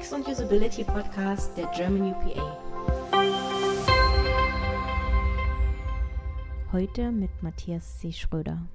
UX und Usability Podcast der German UPA. Heute mit Matthias C. Schröder.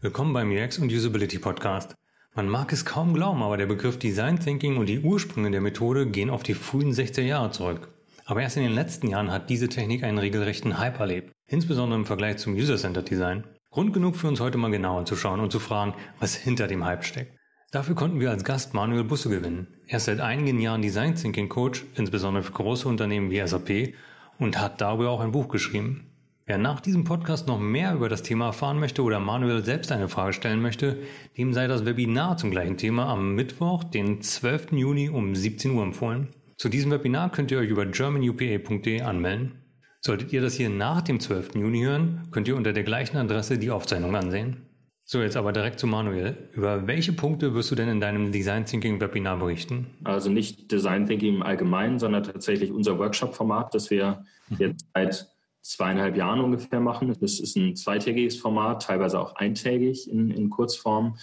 Willkommen beim UX und Usability Podcast. Man mag es kaum glauben, aber der Begriff Design Thinking und die Ursprünge der Methode gehen auf die frühen 60er Jahre zurück. Aber erst in den letzten Jahren hat diese Technik einen regelrechten Hype erlebt, insbesondere im Vergleich zum User-Centered Design. Grund genug für uns heute mal genauer zu schauen und zu fragen, was hinter dem Hype steckt. Dafür konnten wir als Gast Manuel Busse gewinnen. Er ist seit einigen Jahren Design Thinking Coach, insbesondere für große Unternehmen wie SAP, und hat darüber auch ein Buch geschrieben. Wer nach diesem Podcast noch mehr über das Thema erfahren möchte oder Manuel selbst eine Frage stellen möchte, dem sei das Webinar zum gleichen Thema am Mittwoch, den 12. Juni um 17 Uhr empfohlen. Zu diesem Webinar könnt ihr euch über germanupa.de anmelden. Solltet ihr das hier nach dem 12. Juni hören, könnt ihr unter der gleichen Adresse die Aufzeichnung ansehen. So, jetzt aber direkt zu Manuel. Über welche Punkte wirst du denn in deinem Design Thinking Webinar berichten? Also nicht Design Thinking im Allgemeinen, sondern tatsächlich unser Workshop-Format, das wir mhm. jetzt seit zweieinhalb Jahren ungefähr machen. Das ist ein zweitägiges Format, teilweise auch eintägig in, in Kurzform,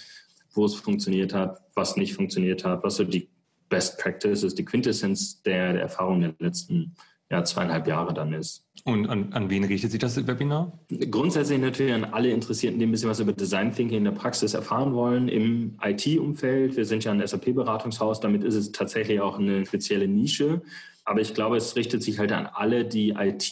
wo es funktioniert hat, was nicht funktioniert hat, was so die Best Practices, die Quintessenz der, der Erfahrung der letzten ja, zweieinhalb Jahre dann ist. Und an, an wen richtet sich das Webinar? Grundsätzlich natürlich an alle Interessierten, die ein bisschen was über Design Thinking in der Praxis erfahren wollen im IT-Umfeld. Wir sind ja ein SAP-Beratungshaus, damit ist es tatsächlich auch eine spezielle Nische. Aber ich glaube, es richtet sich halt an alle, die IT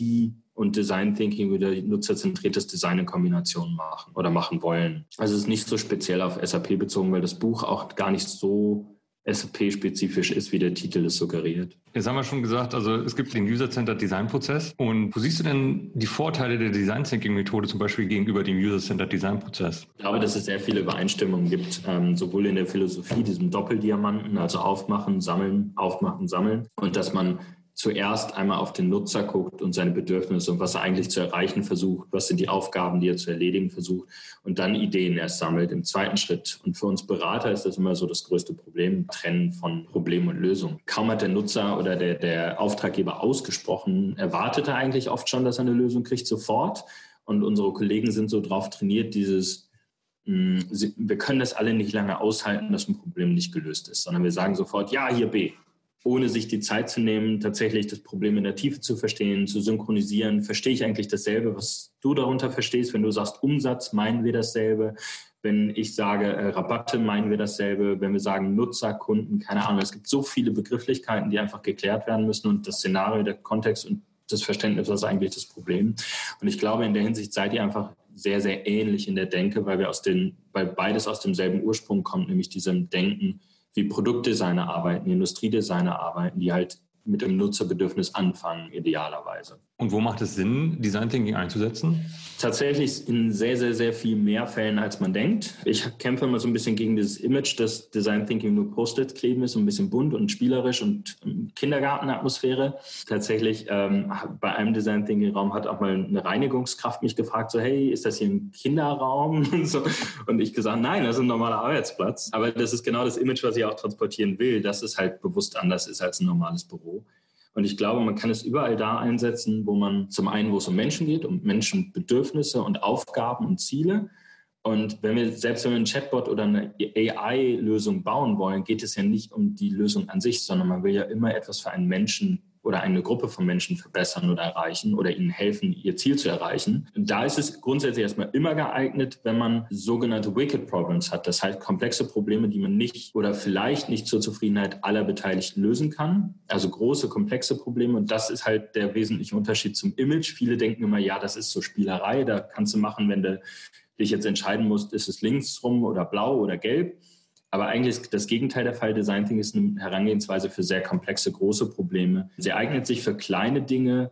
und Design Thinking oder nutzerzentriertes Design in Kombination machen oder machen wollen. Also es ist nicht so speziell auf SAP bezogen, weil das Buch auch gar nicht so SAP-spezifisch ist, wie der Titel es suggeriert. Jetzt haben wir schon gesagt, also es gibt den User-Centered Design-Prozess. Und wo siehst du denn die Vorteile der Design-Thinking-Methode zum Beispiel gegenüber dem User-Centered Design-Prozess? Ich glaube, dass es sehr viele Übereinstimmungen gibt, ähm, sowohl in der Philosophie, diesem Doppeldiamanten, also aufmachen, sammeln, aufmachen, sammeln, und dass man zuerst einmal auf den Nutzer guckt und seine Bedürfnisse und was er eigentlich zu erreichen versucht, was sind die Aufgaben, die er zu erledigen versucht und dann Ideen erst sammelt im zweiten Schritt. Und für uns Berater ist das immer so das größte Problem, Trennen von Problem und Lösung. Kaum hat der Nutzer oder der, der Auftraggeber ausgesprochen, erwartet er eigentlich oft schon, dass er eine Lösung kriegt sofort. Und unsere Kollegen sind so drauf trainiert, dieses hm, wir können das alle nicht lange aushalten, dass ein Problem nicht gelöst ist, sondern wir sagen sofort, ja, hier B, ohne sich die Zeit zu nehmen, tatsächlich das Problem in der Tiefe zu verstehen, zu synchronisieren. Verstehe ich eigentlich dasselbe, was du darunter verstehst? Wenn du sagst Umsatz, meinen wir dasselbe. Wenn ich sage äh, Rabatte, meinen wir dasselbe. Wenn wir sagen Nutzer, Kunden, keine Ahnung. Es gibt so viele Begrifflichkeiten, die einfach geklärt werden müssen und das Szenario, der Kontext und das Verständnis ist eigentlich das Problem. Und ich glaube, in der Hinsicht seid ihr einfach sehr, sehr ähnlich in der Denke, weil wir aus den, weil beides aus demselben Ursprung kommt, nämlich diesem Denken, wie Produktdesigner arbeiten, Industriedesigner arbeiten, die halt mit dem Nutzerbedürfnis anfangen, idealerweise. Und wo macht es Sinn, Design Thinking einzusetzen? Tatsächlich in sehr, sehr, sehr viel mehr Fällen, als man denkt. Ich kämpfe immer so ein bisschen gegen dieses Image, dass Design Thinking nur Post-its kleben ist, so ein bisschen bunt und spielerisch und Kindergartenatmosphäre. Tatsächlich ähm, bei einem Design Thinking Raum hat auch mal eine Reinigungskraft mich gefragt, so hey, ist das hier ein Kinderraum? Und, so. und ich gesagt, nein, das ist ein normaler Arbeitsplatz. Aber das ist genau das Image, was ich auch transportieren will, dass es halt bewusst anders ist als ein normales Büro. Und ich glaube, man kann es überall da einsetzen, wo man zum einen, wo es um Menschen geht, um Menschenbedürfnisse und Aufgaben und Ziele. Und wenn wir, selbst wenn wir einen Chatbot oder eine AI-Lösung bauen wollen, geht es ja nicht um die Lösung an sich, sondern man will ja immer etwas für einen Menschen oder eine Gruppe von Menschen verbessern oder erreichen oder ihnen helfen, ihr Ziel zu erreichen. Da ist es grundsätzlich erstmal immer geeignet, wenn man sogenannte Wicked Problems hat. Das heißt komplexe Probleme, die man nicht oder vielleicht nicht zur Zufriedenheit aller Beteiligten lösen kann. Also große, komplexe Probleme. Und das ist halt der wesentliche Unterschied zum Image. Viele denken immer, ja, das ist so Spielerei. Da kannst du machen, wenn du dich jetzt entscheiden musst, ist es links rum oder blau oder gelb. Aber eigentlich ist das Gegenteil der Fall. Design Thinking ist eine Herangehensweise für sehr komplexe, große Probleme. Sie eignet sich für kleine Dinge,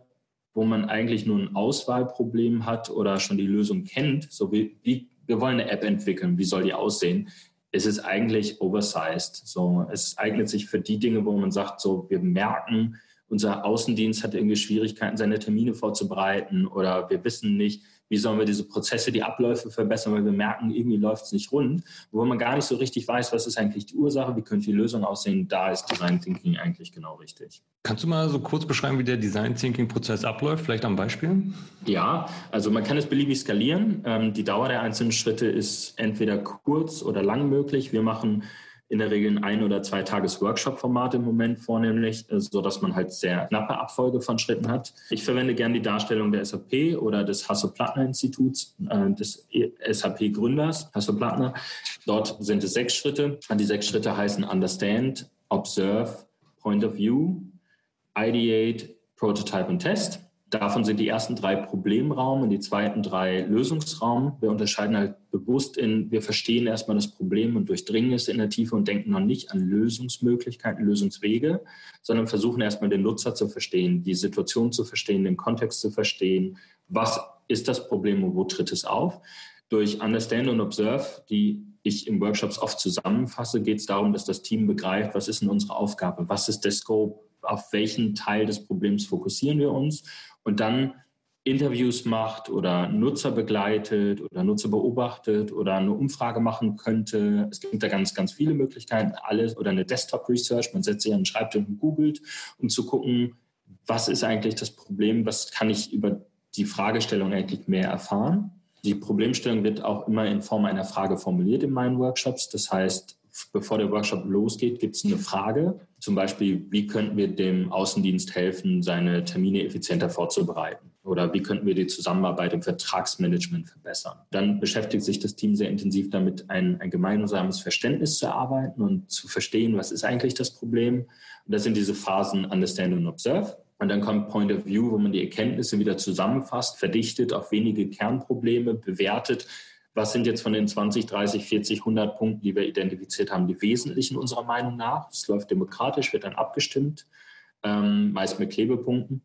wo man eigentlich nur ein Auswahlproblem hat oder schon die Lösung kennt. So wie, wie wir wollen eine App entwickeln, wie soll die aussehen? Es ist eigentlich oversized. So, es eignet sich für die Dinge, wo man sagt, so, wir merken, unser Außendienst hat irgendwie Schwierigkeiten, seine Termine vorzubereiten oder wir wissen nicht, wie sollen wir diese Prozesse, die Abläufe verbessern, weil wir merken, irgendwie läuft es nicht rund, wo man gar nicht so richtig weiß, was ist eigentlich die Ursache, wie könnte die Lösung aussehen. Da ist Design Thinking eigentlich genau richtig. Kannst du mal so kurz beschreiben, wie der Design Thinking Prozess abläuft, vielleicht am Beispiel? Ja, also man kann es beliebig skalieren. Ähm, die Dauer der einzelnen Schritte ist entweder kurz oder lang möglich. Wir machen in der Regel ein ein oder zwei Tages Workshop-Format im Moment vornehmlich, äh, so dass man halt sehr knappe Abfolge von Schritten hat. Ich verwende gerne die Darstellung der SAP oder des Hasso-Plattner-Instituts, äh, des SAP-Gründers Hasso-Plattner. Dort sind es sechs Schritte. Die sechs Schritte heißen Understand, Observe, Point of View, Ideate, Prototype und Test. Davon sind die ersten drei Problemraum und die zweiten drei Lösungsraum. Wir unterscheiden halt bewusst in, wir verstehen erstmal das Problem und durchdringen es in der Tiefe und denken noch nicht an Lösungsmöglichkeiten, Lösungswege, sondern versuchen erstmal den Nutzer zu verstehen, die Situation zu verstehen, den Kontext zu verstehen. Was ist das Problem und wo tritt es auf? Durch Understand und Observe, die ich in Workshops oft zusammenfasse, geht es darum, dass das Team begreift, was ist denn unsere Aufgabe, was ist der Scope, auf welchen Teil des Problems fokussieren wir uns und dann Interviews macht oder Nutzer begleitet oder Nutzer beobachtet oder eine Umfrage machen könnte. Es gibt da ganz, ganz viele Möglichkeiten, alles oder eine Desktop Research. Man setzt sich an den Schreibtisch und googelt, um zu gucken, was ist eigentlich das Problem, was kann ich über die Fragestellung eigentlich mehr erfahren. Die Problemstellung wird auch immer in Form einer Frage formuliert in meinen Workshops. Das heißt, bevor der Workshop losgeht, gibt es eine Frage. Zum Beispiel, wie könnten wir dem Außendienst helfen, seine Termine effizienter vorzubereiten? Oder wie könnten wir die Zusammenarbeit im Vertragsmanagement verbessern? Dann beschäftigt sich das Team sehr intensiv damit, ein, ein gemeinsames Verständnis zu erarbeiten und zu verstehen, was ist eigentlich das Problem. Und das sind diese Phasen Understand und Observe. Und dann kommt Point of View, wo man die Erkenntnisse wieder zusammenfasst, verdichtet auf wenige Kernprobleme, bewertet, was sind jetzt von den 20, 30, 40, 100 Punkten, die wir identifiziert haben, die wesentlichen unserer Meinung nach. Es läuft demokratisch, wird dann abgestimmt, ähm, meist mit Klebepunkten.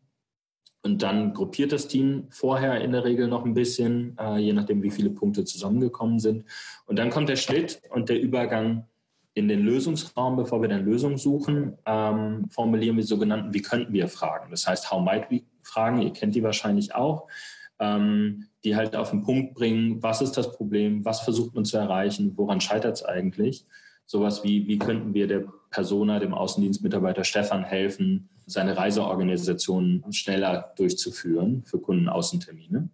Und dann gruppiert das Team vorher in der Regel noch ein bisschen, äh, je nachdem, wie viele Punkte zusammengekommen sind. Und dann kommt der Schnitt und der Übergang in den Lösungsraum, bevor wir dann Lösungen suchen, ähm, formulieren wir sogenannten Wie könnten wir Fragen. Das heißt, How might we Fragen, ihr kennt die wahrscheinlich auch ähm, die halt auf den Punkt bringen, was ist das Problem, was versucht man zu erreichen, woran scheitert es eigentlich. Sowas wie, wie könnten wir der Persona, dem Außendienstmitarbeiter Stefan helfen, seine Reiseorganisation schneller durchzuführen für Kundenaußentermine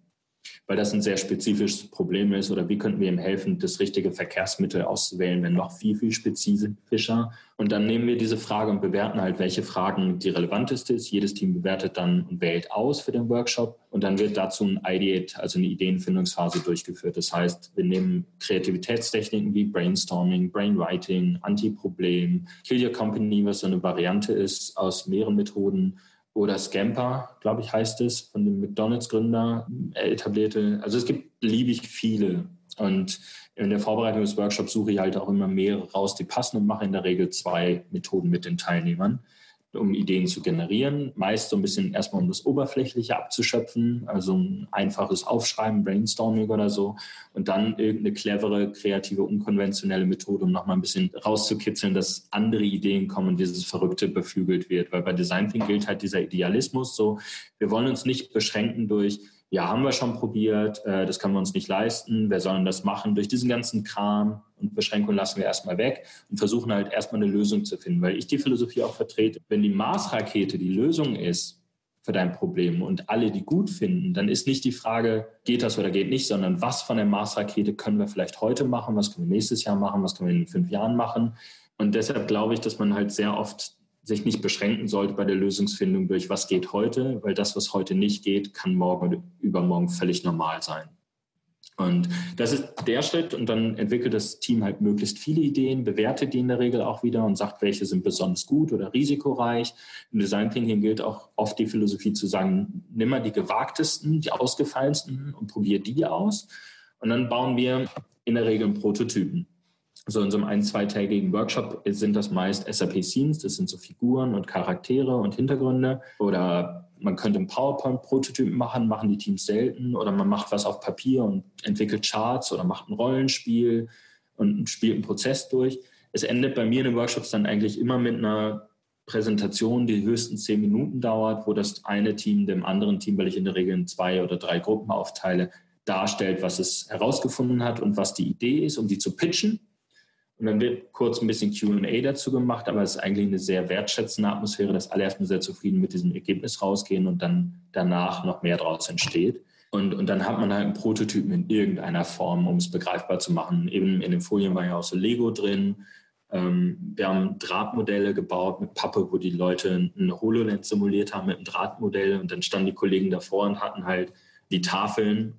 weil das ein sehr spezifisches Problem ist oder wie könnten wir ihm helfen, das richtige Verkehrsmittel auszuwählen, wenn noch viel, viel spezifischer. Und dann nehmen wir diese Frage und bewerten halt, welche Fragen die relevanteste ist. Jedes Team bewertet dann und wählt aus für den Workshop und dann wird dazu ein Ideate, also eine Ideenfindungsphase durchgeführt. Das heißt, wir nehmen Kreativitätstechniken wie Brainstorming, Brainwriting, Anti-Problem, Kill Your Company, was so eine Variante ist aus mehreren Methoden oder Scamper, glaube ich, heißt es, von dem McDonalds-Gründer äh, etablierte. Also es gibt beliebig viele. Und in der Vorbereitung des Workshops suche ich halt auch immer mehrere raus, die passen und mache in der Regel zwei Methoden mit den Teilnehmern um Ideen zu generieren. Meist so ein bisschen erstmal, um das Oberflächliche abzuschöpfen, also ein einfaches Aufschreiben, Brainstorming oder so. Und dann irgendeine clevere, kreative, unkonventionelle Methode, um nochmal ein bisschen rauszukitzeln, dass andere Ideen kommen dieses Verrückte beflügelt wird. Weil bei Design Thinking gilt halt dieser Idealismus so, wir wollen uns nicht beschränken durch, ja, haben wir schon probiert, äh, das können wir uns nicht leisten, wer soll denn das machen? Durch diesen ganzen Kram und Beschränkungen lassen wir erstmal weg und versuchen halt erstmal eine Lösung zu finden, weil ich die Philosophie auch vertrete. Wenn die Marsrakete die Lösung ist für dein Problem und alle die gut finden, dann ist nicht die Frage, geht das oder geht nicht, sondern was von der Marsrakete können wir vielleicht heute machen, was können wir nächstes Jahr machen, was können wir in fünf Jahren machen. Und deshalb glaube ich, dass man halt sehr oft sich nicht beschränken sollte bei der Lösungsfindung durch, was geht heute, weil das, was heute nicht geht, kann morgen oder übermorgen völlig normal sein. Und das ist der Schritt und dann entwickelt das Team halt möglichst viele Ideen, bewertet die in der Regel auch wieder und sagt, welche sind besonders gut oder risikoreich. Im Design Thinking gilt auch oft die Philosophie zu sagen, nimm mal die gewagtesten, die ausgefallensten und probier die aus. Und dann bauen wir in der Regel Prototypen. So in so einem ein-, zweitägigen Workshop sind das meist SAP-Scenes, das sind so Figuren und Charaktere und Hintergründe. Oder man könnte einen PowerPoint-Prototypen machen, machen die Teams selten. Oder man macht was auf Papier und entwickelt Charts oder macht ein Rollenspiel und spielt einen Prozess durch. Es endet bei mir in den Workshops dann eigentlich immer mit einer Präsentation, die höchstens zehn Minuten dauert, wo das eine Team dem anderen Team, weil ich in der Regel in zwei oder drei Gruppen aufteile, darstellt, was es herausgefunden hat und was die Idee ist, um die zu pitchen. Und dann wird kurz ein bisschen QA dazu gemacht, aber es ist eigentlich eine sehr wertschätzende Atmosphäre, dass alle erstmal sehr zufrieden mit diesem Ergebnis rausgehen und dann danach noch mehr daraus entsteht. Und, und dann hat man halt einen Prototypen in irgendeiner Form, um es begreifbar zu machen. Eben in den Folien war ja auch so Lego drin. Ähm, wir haben Drahtmodelle gebaut mit Pappe, wo die Leute eine HoloLens simuliert haben mit einem Drahtmodell und dann standen die Kollegen davor und hatten halt die Tafeln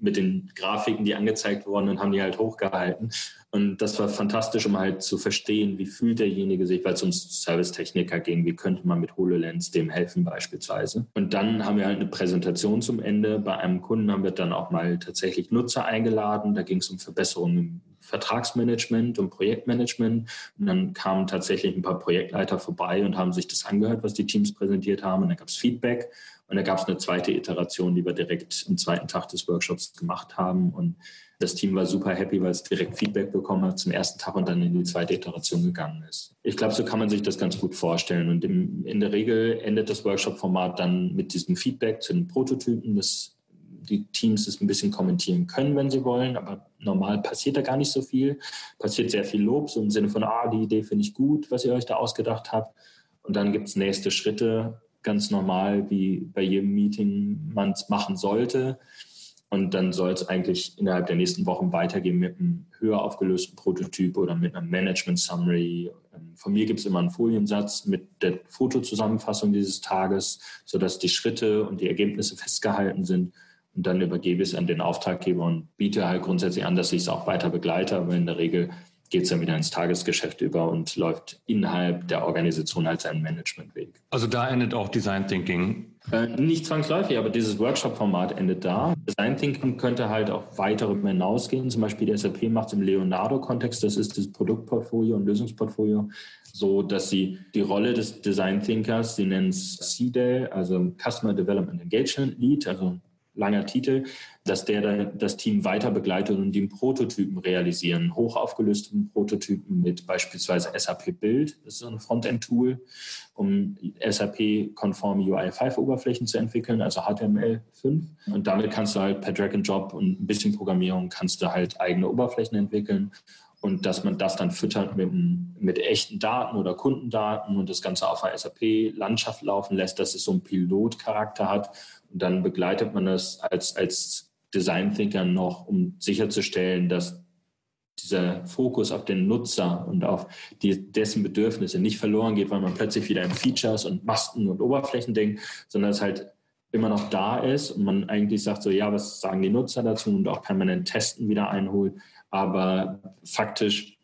mit den Grafiken, die angezeigt wurden und haben die halt hochgehalten. Und das war fantastisch, um halt zu verstehen, wie fühlt derjenige sich, weil es uns Servicetechniker ging, wie könnte man mit HoloLens dem helfen beispielsweise. Und dann haben wir halt eine Präsentation zum Ende. Bei einem Kunden haben wir dann auch mal tatsächlich Nutzer eingeladen. Da ging es um Verbesserungen im Vertragsmanagement und Projektmanagement. Und dann kamen tatsächlich ein paar Projektleiter vorbei und haben sich das angehört, was die Teams präsentiert haben. Und dann gab es Feedback. Und da gab es eine zweite Iteration, die wir direkt am zweiten Tag des Workshops gemacht haben. Und das Team war super happy, weil es direkt Feedback bekommen hat zum ersten Tag und dann in die zweite Iteration gegangen ist. Ich glaube, so kann man sich das ganz gut vorstellen. Und im, in der Regel endet das Workshop-Format dann mit diesem Feedback zu den Prototypen, dass die Teams es ein bisschen kommentieren können, wenn sie wollen, aber normal passiert da gar nicht so viel. Passiert sehr viel Lob, so im Sinne von, ah, die Idee finde ich gut, was ihr euch da ausgedacht habt. Und dann gibt es nächste Schritte, ganz normal, wie bei jedem Meeting man es machen sollte. Und dann soll es eigentlich innerhalb der nächsten Wochen weitergehen mit einem höher aufgelösten Prototyp oder mit einer Management Summary. Ähm, von mir gibt es immer einen Foliensatz mit der Fotozusammenfassung dieses Tages, sodass die Schritte und die Ergebnisse festgehalten sind. Und dann übergebe ich es an den Auftraggeber und biete halt grundsätzlich an, dass ich es auch weiter begleite. Aber in der Regel geht es dann wieder ins Tagesgeschäft über und läuft innerhalb der Organisation als ein Managementweg. Also da endet auch Design Thinking. Äh, nicht zwangsläufig, aber dieses Workshop-Format endet da. Design Thinking könnte halt auch weiter darüber hinausgehen. Zum Beispiel die SAP macht es im Leonardo-Kontext, das ist das Produktportfolio und Lösungsportfolio, so dass sie die Rolle des Design Thinkers, sie nennen es CDEL, also Customer Development Engagement Lead, also langer Titel, dass der das Team weiter begleitet und die Prototypen realisieren, hochaufgelösten Prototypen mit beispielsweise SAP Build, das ist ein Frontend-Tool, um SAP-konforme UI5-Oberflächen zu entwickeln, also HTML5. Und damit kannst du halt per Drag and Drop und ein bisschen Programmierung kannst du halt eigene Oberflächen entwickeln und dass man das dann füttert mit, mit echten Daten oder Kundendaten und das Ganze auf einer SAP-Landschaft laufen lässt, dass es so einen Pilotcharakter hat und dann begleitet man das als, als Design Thinker noch, um sicherzustellen, dass dieser Fokus auf den Nutzer und auf die, dessen Bedürfnisse nicht verloren geht, weil man plötzlich wieder in Features und Masken und Oberflächen denkt, sondern es halt immer noch da ist und man eigentlich sagt so, ja, was sagen die Nutzer dazu und auch permanent testen wieder einholt. Aber faktisch,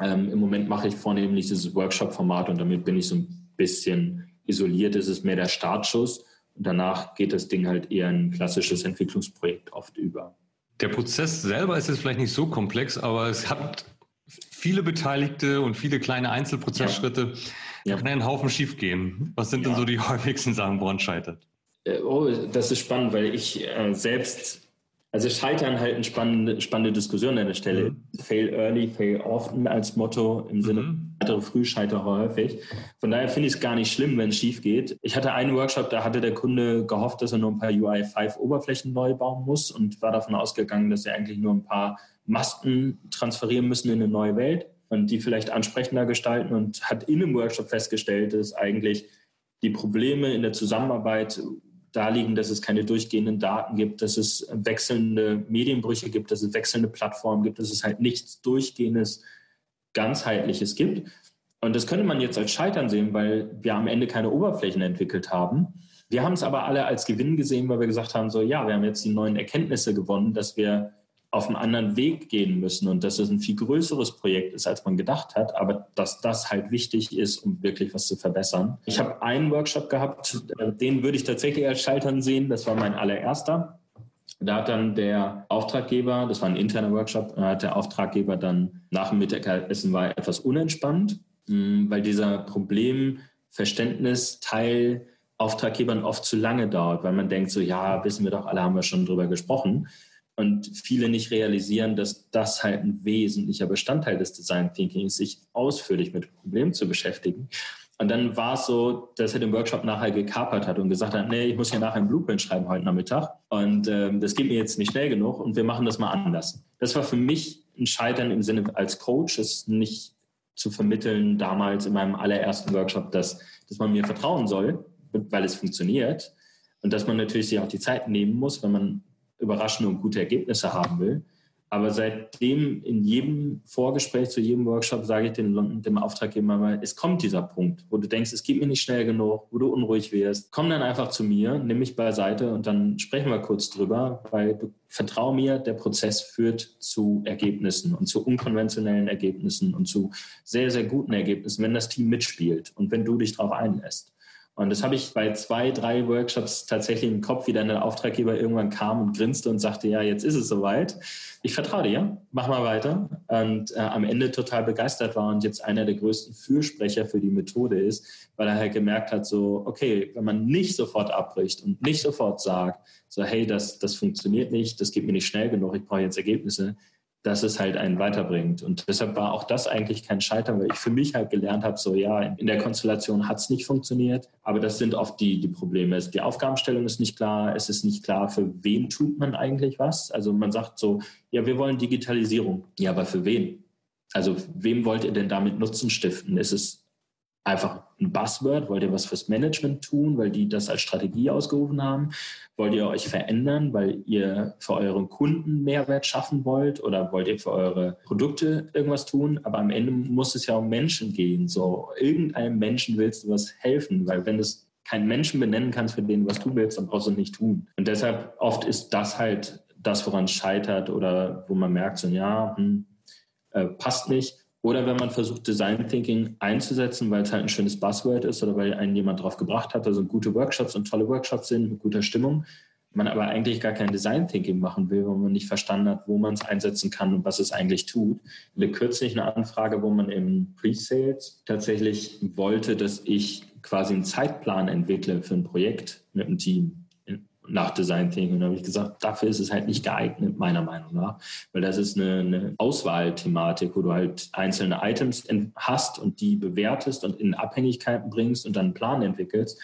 ähm, im Moment mache ich vornehmlich dieses Workshop-Format und damit bin ich so ein bisschen isoliert. Es ist mehr der Startschuss und danach geht das Ding halt eher ein klassisches Entwicklungsprojekt oft über. Der Prozess selber ist jetzt vielleicht nicht so komplex, aber es hat viele Beteiligte und viele kleine Einzelprozessschritte. Ja. Da kann ein Haufen schief gehen. Was sind ja. denn so die häufigsten Sachen, woran scheitert? Äh, oh, das ist spannend, weil ich äh, selbst also Scheitern halt eine spannende, spannende Diskussion an der Stelle. Mhm. Fail early, fail often als Motto im Sinne mhm. weitere früh, scheiter häufig. Von daher finde ich es gar nicht schlimm, wenn es schief geht. Ich hatte einen Workshop, da hatte der Kunde gehofft, dass er nur ein paar UI5 Oberflächen neu bauen muss und war davon ausgegangen, dass er eigentlich nur ein paar Masken transferieren müssen in eine neue Welt und die vielleicht ansprechender gestalten und hat in einem Workshop festgestellt, dass eigentlich die Probleme in der Zusammenarbeit da liegen, dass es keine durchgehenden Daten gibt, dass es wechselnde Medienbrüche gibt, dass es wechselnde Plattformen gibt, dass es halt nichts durchgehendes, ganzheitliches gibt. Und das könnte man jetzt als Scheitern sehen, weil wir am Ende keine Oberflächen entwickelt haben. Wir haben es aber alle als Gewinn gesehen, weil wir gesagt haben, so ja, wir haben jetzt die neuen Erkenntnisse gewonnen, dass wir auf einen anderen Weg gehen müssen und dass es ein viel größeres Projekt ist, als man gedacht hat, aber dass das halt wichtig ist, um wirklich was zu verbessern. Ich habe einen Workshop gehabt, äh, den würde ich tatsächlich als Scheitern sehen. Das war mein allererster. Da hat dann der Auftraggeber, das war ein interner Workshop, hat der Auftraggeber dann nach dem Mittagessen war etwas unentspannt, mm, weil dieser Problemverständnisteil Auftraggebern oft zu lange dauert, weil man denkt so, ja, wissen wir doch alle, haben wir schon drüber gesprochen und viele nicht realisieren, dass das halt ein wesentlicher Bestandteil des Design Thinking ist, sich ausführlich mit Problemen zu beschäftigen. Und dann war es so, dass er den Workshop nachher gekapert hat und gesagt hat, nee, ich muss ja nachher ein Blueprint schreiben heute Nachmittag und ähm, das geht mir jetzt nicht schnell genug und wir machen das mal anders. Das war für mich ein Scheitern im Sinne als Coach, es nicht zu vermitteln damals in meinem allerersten Workshop, dass, dass man mir vertrauen soll, weil es funktioniert und dass man natürlich sich auch die Zeit nehmen muss, wenn man überraschende und gute Ergebnisse haben will. Aber seitdem in jedem Vorgespräch zu jedem Workshop sage ich dem, dem Auftraggeber mal, es kommt dieser Punkt, wo du denkst, es geht mir nicht schnell genug, wo du unruhig wirst. Komm dann einfach zu mir, nimm mich beiseite und dann sprechen wir kurz drüber, weil du vertrau mir, der Prozess führt zu Ergebnissen und zu unkonventionellen Ergebnissen und zu sehr, sehr guten Ergebnissen, wenn das Team mitspielt und wenn du dich darauf einlässt. Und das habe ich bei zwei, drei Workshops tatsächlich im Kopf, wie dann der Auftraggeber irgendwann kam und grinste und sagte, ja, jetzt ist es soweit. Ich vertraue dir, mach mal weiter. Und äh, am Ende total begeistert war und jetzt einer der größten Fürsprecher für die Methode ist, weil er halt gemerkt hat, so, okay, wenn man nicht sofort abbricht und nicht sofort sagt, so, hey, das, das funktioniert nicht, das geht mir nicht schnell genug, ich brauche jetzt Ergebnisse, dass es halt einen weiterbringt. Und deshalb war auch das eigentlich kein Scheitern, weil ich für mich halt gelernt habe, so ja, in der Konstellation hat es nicht funktioniert, aber das sind oft die, die Probleme. Die Aufgabenstellung ist nicht klar, es ist nicht klar, für wen tut man eigentlich was. Also man sagt so, ja, wir wollen Digitalisierung. Ja, aber für wen? Also wem wollt ihr denn damit Nutzen stiften? Ist es einfach ein Buzzword? Wollt ihr was fürs Management tun, weil die das als Strategie ausgerufen haben? Wollt ihr euch verändern, weil ihr für euren Kunden Mehrwert schaffen wollt oder wollt ihr für eure Produkte irgendwas tun? Aber am Ende muss es ja um Menschen gehen. So, irgendeinem Menschen willst du was helfen, weil wenn du keinen Menschen benennen kannst, für den du was tun willst, dann brauchst du es nicht tun. Und deshalb oft ist das halt das, woran es scheitert oder wo man merkt, so, ja, hm, äh, passt nicht oder wenn man versucht, Design Thinking einzusetzen, weil es halt ein schönes Buzzword ist oder weil einen jemand drauf gebracht hat, also gute Workshops und tolle Workshops sind mit guter Stimmung, man aber eigentlich gar kein Design Thinking machen will, weil man nicht verstanden hat, wo man es einsetzen kann und was es eigentlich tut. Wir kürzlich eine Anfrage, wo man im Pre-Sales tatsächlich wollte, dass ich quasi einen Zeitplan entwickle für ein Projekt mit einem Team nach Design Thinking. Und da habe ich gesagt, dafür ist es halt nicht geeignet, meiner Meinung nach. Weil das ist eine, eine Auswahlthematik, wo du halt einzelne Items hast und die bewertest und in Abhängigkeiten bringst und dann einen Plan entwickelst.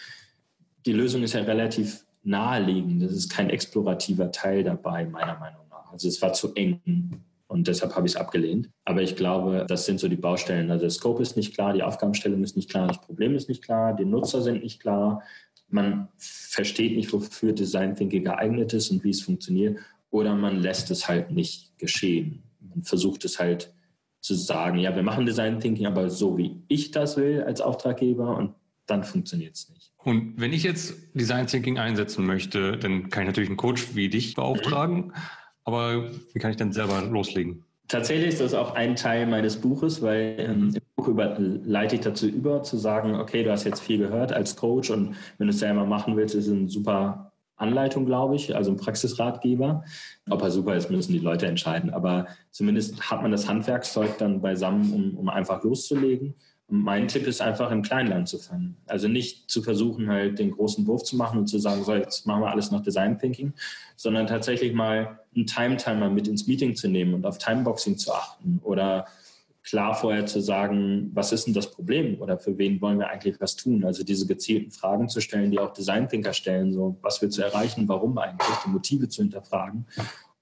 Die Lösung ist ja relativ naheliegend. Das ist kein explorativer Teil dabei, meiner Meinung nach. Also es war zu eng. Und deshalb habe ich es abgelehnt. Aber ich glaube, das sind so die Baustellen. Also der Scope ist nicht klar, die Aufgabenstellung ist nicht klar, das Problem ist nicht klar, die Nutzer sind nicht klar, man versteht nicht, wofür Design Thinking geeignet ist und wie es funktioniert, oder man lässt es halt nicht geschehen. Man versucht es halt zu sagen, ja, wir machen Design Thinking, aber so wie ich das will als Auftraggeber und dann funktioniert es nicht. Und wenn ich jetzt Design Thinking einsetzen möchte, dann kann ich natürlich einen Coach wie dich beauftragen, mhm. aber wie kann ich dann selber loslegen? Tatsächlich ist das auch ein Teil meines Buches, weil ähm, im Buch über, leite ich dazu über, zu sagen, okay, du hast jetzt viel gehört als Coach und wenn du es selber machen willst, ist es eine super Anleitung, glaube ich, also ein Praxisratgeber. Ob er super ist, müssen die Leute entscheiden. Aber zumindest hat man das Handwerkszeug dann beisammen, um, um einfach loszulegen. Mein Tipp ist einfach im Kleinen anzufangen. Also nicht zu versuchen, halt den großen Wurf zu machen und zu sagen, so, jetzt machen wir alles nach Design Thinking, sondern tatsächlich mal einen Time-Timer mit ins Meeting zu nehmen und auf Timeboxing zu achten oder klar vorher zu sagen, was ist denn das Problem oder für wen wollen wir eigentlich was tun? Also diese gezielten Fragen zu stellen, die auch Design Thinker stellen, so was willst du erreichen, warum eigentlich, die Motive zu hinterfragen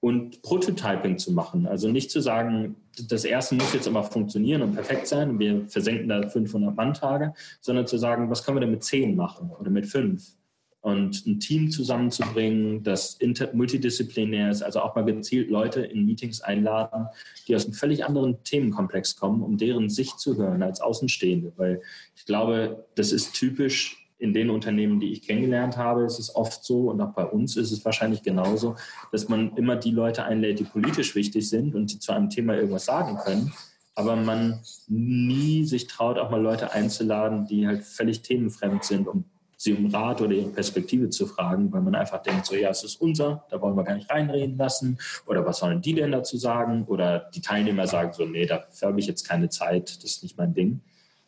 und Prototyping zu machen. Also nicht zu sagen, das erste muss jetzt immer funktionieren und perfekt sein und wir versenken da 500 Mann-Tage, sondern zu sagen, was können wir denn mit 10 machen oder mit 5? Und ein Team zusammenzubringen, das multidisziplinär ist, also auch mal gezielt Leute in Meetings einladen, die aus einem völlig anderen Themenkomplex kommen, um deren Sicht zu hören als Außenstehende. Weil ich glaube, das ist typisch in den Unternehmen, die ich kennengelernt habe, ist es oft so und auch bei uns ist es wahrscheinlich genauso, dass man immer die Leute einlädt, die politisch wichtig sind und die zu einem Thema irgendwas sagen können, aber man nie sich traut, auch mal Leute einzuladen, die halt völlig themenfremd sind, um sie um Rat oder ihre Perspektive zu fragen, weil man einfach denkt, so ja, es ist unser, da wollen wir gar nicht reinreden lassen oder was sollen die denn dazu sagen oder die Teilnehmer sagen so, nee, dafür habe ich jetzt keine Zeit, das ist nicht mein Ding.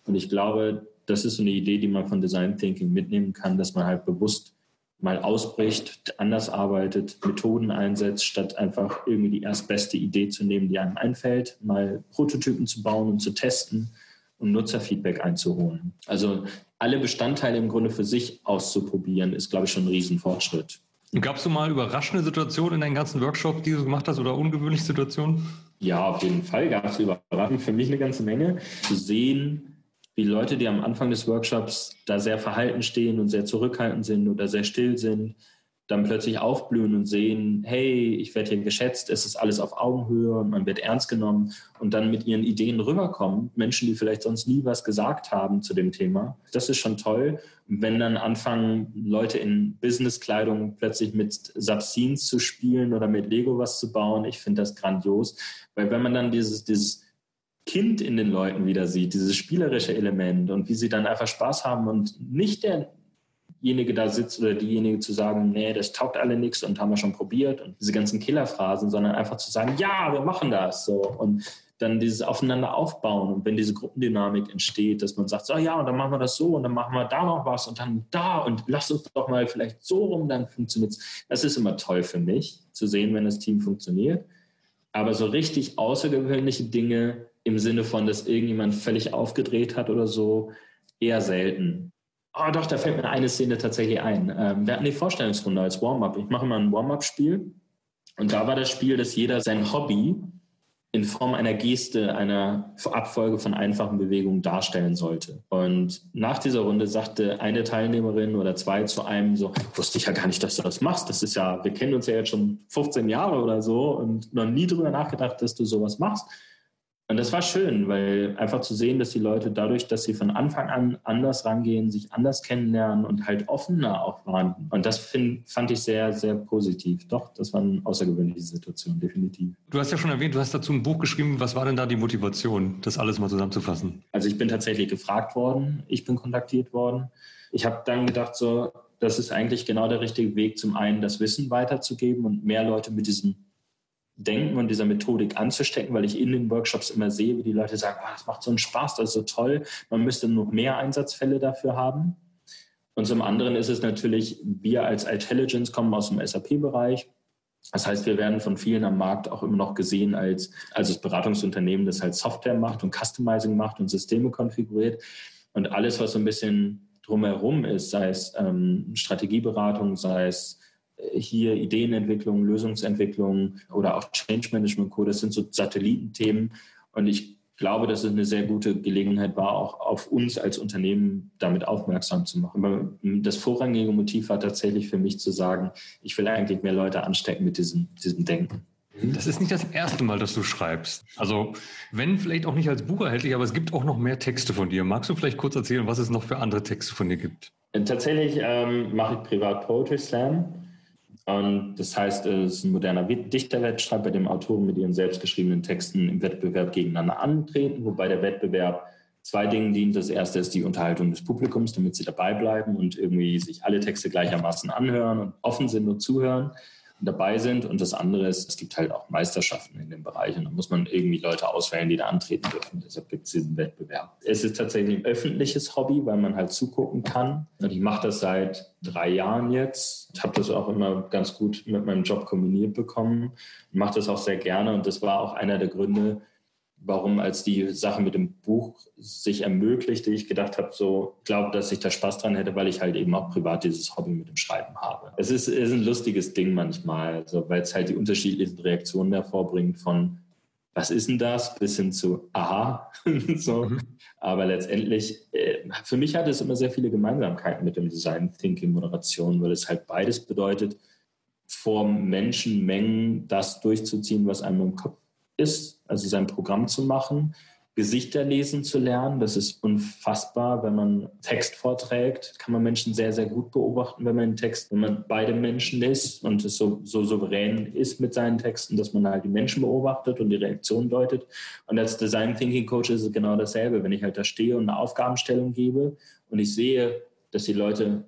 Und ich glaube, das ist so eine Idee, die man von Design Thinking mitnehmen kann, dass man halt bewusst mal ausbricht, anders arbeitet, Methoden einsetzt, statt einfach irgendwie die erstbeste Idee zu nehmen, die einem einfällt, mal Prototypen zu bauen und zu testen und Nutzerfeedback einzuholen. Also alle Bestandteile im Grunde für sich auszuprobieren, ist, glaube ich, schon ein Riesenfortschritt. Gab es so mal überraschende Situationen in deinen ganzen Workshops, die du gemacht hast, oder ungewöhnliche Situationen? Ja, auf jeden Fall gab es überraschend für mich eine ganze Menge. Zu sehen, wie Leute, die am Anfang des Workshops da sehr verhalten stehen und sehr zurückhaltend sind oder sehr still sind, dann plötzlich aufblühen und sehen, hey, ich werde hier geschätzt, es ist alles auf Augenhöhe und man wird ernst genommen und dann mit ihren Ideen rüberkommen, Menschen, die vielleicht sonst nie was gesagt haben zu dem Thema. Das ist schon toll. wenn dann anfangen, Leute in Businesskleidung plötzlich mit Subscenes zu spielen oder mit Lego was zu bauen, ich finde das grandios. Weil wenn man dann dieses, dieses Kind in den Leuten wieder sieht, dieses spielerische Element und wie sie dann einfach Spaß haben und nicht der derjenige da sitzt oder diejenige zu sagen, nee, das taugt alle nichts und haben wir schon probiert und diese ganzen Killerphrasen, sondern einfach zu sagen, ja, wir machen das so und dann dieses Aufeinander aufbauen und wenn diese Gruppendynamik entsteht, dass man sagt, so ja, und dann machen wir das so und dann machen wir da noch was und dann da und lass uns doch mal vielleicht so rum, dann funktioniert es. Das ist immer toll für mich, zu sehen, wenn das Team funktioniert. Aber so richtig außergewöhnliche Dinge im Sinne von, dass irgendjemand völlig aufgedreht hat oder so, eher selten. Oh, doch, da fällt mir eine Szene tatsächlich ein. Ähm, wir hatten die Vorstellungsrunde als Warm-up. Ich mache mal ein Warm-up-Spiel. Und da war das Spiel, dass jeder sein Hobby in Form einer Geste, einer Abfolge von einfachen Bewegungen darstellen sollte. Und nach dieser Runde sagte eine Teilnehmerin oder zwei zu einem so, wusste ich ja gar nicht, dass du das machst. Das ist ja, wir kennen uns ja jetzt schon 15 Jahre oder so und noch nie drüber nachgedacht, dass du sowas machst. Und das war schön, weil einfach zu sehen, dass die Leute dadurch, dass sie von Anfang an anders rangehen, sich anders kennenlernen und halt offener auch waren. Und das find, fand ich sehr, sehr positiv. Doch, das war eine außergewöhnliche Situation, definitiv. Du hast ja schon erwähnt, du hast dazu ein Buch geschrieben. Was war denn da die Motivation, das alles mal zusammenzufassen? Also ich bin tatsächlich gefragt worden, ich bin kontaktiert worden. Ich habe dann gedacht, so, das ist eigentlich genau der richtige Weg, zum einen das Wissen weiterzugeben und mehr Leute mit diesem Denken und dieser Methodik anzustecken, weil ich in den Workshops immer sehe, wie die Leute sagen, oh, das macht so einen Spaß, das ist so toll, man müsste noch mehr Einsatzfälle dafür haben. Und zum anderen ist es natürlich, wir als Intelligence kommen aus dem SAP-Bereich. Das heißt, wir werden von vielen am Markt auch immer noch gesehen als, als das Beratungsunternehmen, das halt Software macht und Customizing macht und Systeme konfiguriert. Und alles, was so ein bisschen drumherum ist, sei es ähm, Strategieberatung, sei es hier Ideenentwicklung, Lösungsentwicklung oder auch Change Management Code, das sind so Satellitenthemen. Und ich glaube, dass es eine sehr gute Gelegenheit war, auch auf uns als Unternehmen damit aufmerksam zu machen. Aber das vorrangige Motiv war tatsächlich für mich zu sagen, ich will eigentlich mehr Leute anstecken mit diesem, diesem Denken. Das ist nicht das erste Mal, dass du schreibst. Also, wenn vielleicht auch nicht als Buch erhältlich, aber es gibt auch noch mehr Texte von dir. Magst du vielleicht kurz erzählen, was es noch für andere Texte von dir gibt? Tatsächlich ähm, mache ich privat Poetry Slam. Und das heißt, es ist ein moderner Dichterwettstreit, bei dem Autoren mit ihren selbstgeschriebenen Texten im Wettbewerb gegeneinander antreten, wobei der Wettbewerb zwei Dingen dient. Das erste ist die Unterhaltung des Publikums, damit sie dabei bleiben und irgendwie sich alle Texte gleichermaßen anhören und offen sind und zuhören dabei sind. Und das andere ist, es gibt halt auch Meisterschaften in dem Bereich und da muss man irgendwie Leute auswählen, die da antreten dürfen. Deshalb gibt es diesen Wettbewerb. Es ist tatsächlich ein öffentliches Hobby, weil man halt zugucken kann. Und ich mache das seit drei Jahren jetzt. Ich habe das auch immer ganz gut mit meinem Job kombiniert bekommen. Ich mache das auch sehr gerne und das war auch einer der Gründe, warum als die Sache mit dem Buch sich ermöglichte, ich gedacht habe, so glaube, dass ich da Spaß dran hätte, weil ich halt eben auch privat dieses Hobby mit dem Schreiben habe. Es ist, ist ein lustiges Ding manchmal, also, weil es halt die unterschiedlichen Reaktionen hervorbringt von was ist denn das bis hin zu aha. so. Mhm. Aber letztendlich, äh, für mich hat es immer sehr viele Gemeinsamkeiten mit dem Design Thinking Moderation, weil es halt beides bedeutet, vor Menschenmengen das durchzuziehen, was einem im Kopf ist, also sein Programm zu machen, Gesichter lesen zu lernen. Das ist unfassbar, wenn man Text vorträgt, kann man Menschen sehr, sehr gut beobachten, wenn man einen Text, wenn man beide Menschen ist und es so, so souverän ist mit seinen Texten, dass man halt die Menschen beobachtet und die Reaktion deutet. Und als Design Thinking Coach ist es genau dasselbe. Wenn ich halt da stehe und eine Aufgabenstellung gebe und ich sehe, dass die Leute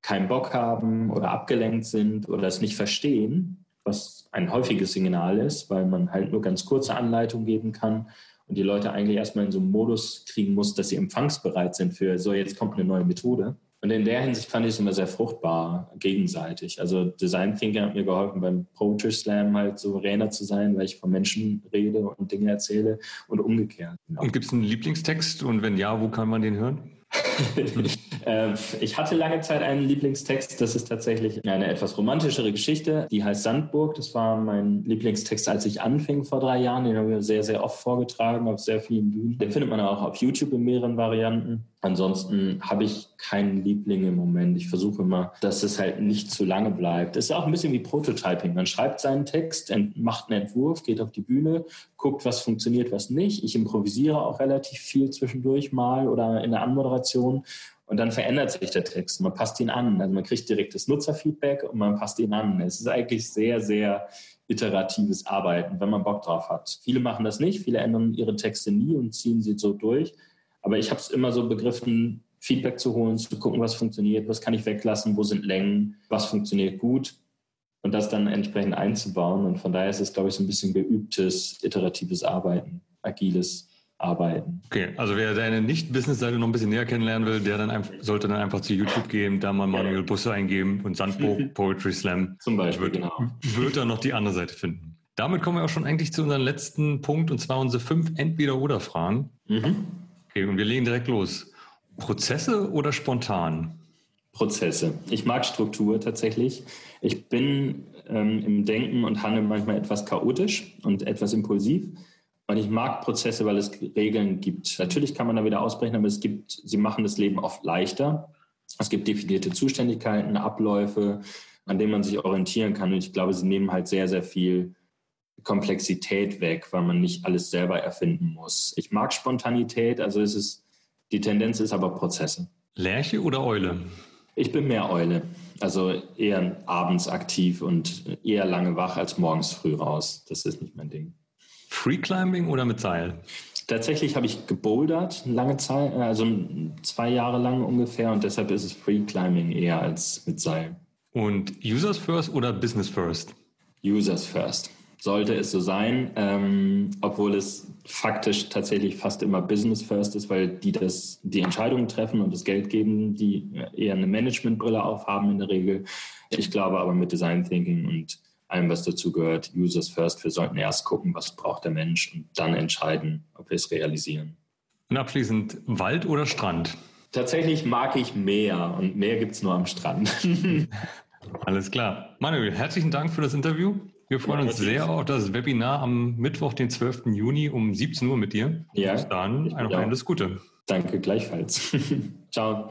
keinen Bock haben oder abgelenkt sind oder es nicht verstehen, was ein häufiges Signal ist, weil man halt nur ganz kurze Anleitungen geben kann und die Leute eigentlich erstmal in so einen Modus kriegen muss, dass sie empfangsbereit sind für, so jetzt kommt eine neue Methode. Und in der Hinsicht fand ich es immer sehr fruchtbar, gegenseitig. Also Design Thinking hat mir geholfen, beim Poetry Slam halt souveräner zu sein, weil ich von Menschen rede und Dinge erzähle und umgekehrt. Und gibt es einen Lieblingstext und wenn ja, wo kann man den hören? Ähm, ich hatte lange Zeit einen Lieblingstext. Das ist tatsächlich eine etwas romantischere Geschichte. Die heißt Sandburg. Das war mein Lieblingstext, als ich anfing vor drei Jahren. Den haben wir sehr, sehr oft vorgetragen auf sehr vielen Bühnen. Den findet man auch auf YouTube in mehreren Varianten. Ansonsten habe ich keinen Liebling im Moment. Ich versuche immer, dass es halt nicht zu lange bleibt. Es ist auch ein bisschen wie Prototyping. Man schreibt seinen Text, macht einen Entwurf, geht auf die Bühne, guckt, was funktioniert, was nicht. Ich improvisiere auch relativ viel zwischendurch mal oder in der Anmoderation. Und dann verändert sich der Text. Man passt ihn an. Also man kriegt direkt das Nutzerfeedback und man passt ihn an. Es ist eigentlich sehr, sehr iteratives Arbeiten, wenn man Bock drauf hat. Viele machen das nicht. Viele ändern ihre Texte nie und ziehen sie so durch. Aber ich habe es immer so begriffen, Feedback zu holen, zu gucken, was funktioniert, was kann ich weglassen, wo sind Längen, was funktioniert gut und das dann entsprechend einzubauen. Und von daher ist es, glaube ich, so ein bisschen geübtes, iteratives Arbeiten, agiles Arbeiten. Okay, also wer deine Nicht-Business-Seite noch ein bisschen näher kennenlernen will, der dann einfach, sollte dann einfach zu YouTube gehen, da mal Manuel Busse eingeben und Sandburg Poetry Slam. Zum Beispiel, wird, genau. Wird dann noch die andere Seite finden. Damit kommen wir auch schon eigentlich zu unserem letzten Punkt und zwar unsere fünf Entweder-Oder-Fragen. Mhm. Okay, und wir legen direkt los. Prozesse oder spontan? Prozesse. Ich mag Struktur tatsächlich. Ich bin ähm, im Denken und Handeln manchmal etwas chaotisch und etwas impulsiv. Und ich mag Prozesse, weil es Regeln gibt. Natürlich kann man da wieder ausbrechen, aber es gibt, sie machen das Leben oft leichter. Es gibt definierte Zuständigkeiten, Abläufe, an denen man sich orientieren kann. Und ich glaube, sie nehmen halt sehr, sehr viel Komplexität weg, weil man nicht alles selber erfinden muss. Ich mag Spontanität, also es ist, die Tendenz ist aber Prozesse. Lerche oder Eule? Ich bin mehr Eule. Also eher abends aktiv und eher lange wach als morgens früh raus. Das ist nicht mein Ding. Freeclimbing oder mit Seil? Tatsächlich habe ich gebouldert lange Zeit, also zwei Jahre lang ungefähr und deshalb ist es Freeclimbing eher als mit Seil. Und Users First oder Business First? Users First sollte es so sein, ähm, obwohl es faktisch tatsächlich fast immer Business First ist, weil die das, die Entscheidungen treffen und das Geld geben, die eher eine Managementbrille aufhaben in der Regel. Ich glaube aber mit Design Thinking und allem, was dazu gehört, Users First, wir sollten erst gucken, was braucht der Mensch und dann entscheiden, ob wir es realisieren. Und abschließend Wald oder Strand? Tatsächlich mag ich Meer und Meer gibt es nur am Strand. Alles klar. Manuel, herzlichen Dank für das Interview. Wir freuen uns sehr auf das Webinar am Mittwoch, den 12. Juni um 17 Uhr mit dir. Ja. Bis dann, noch alles Gute. Danke gleichfalls. Ciao.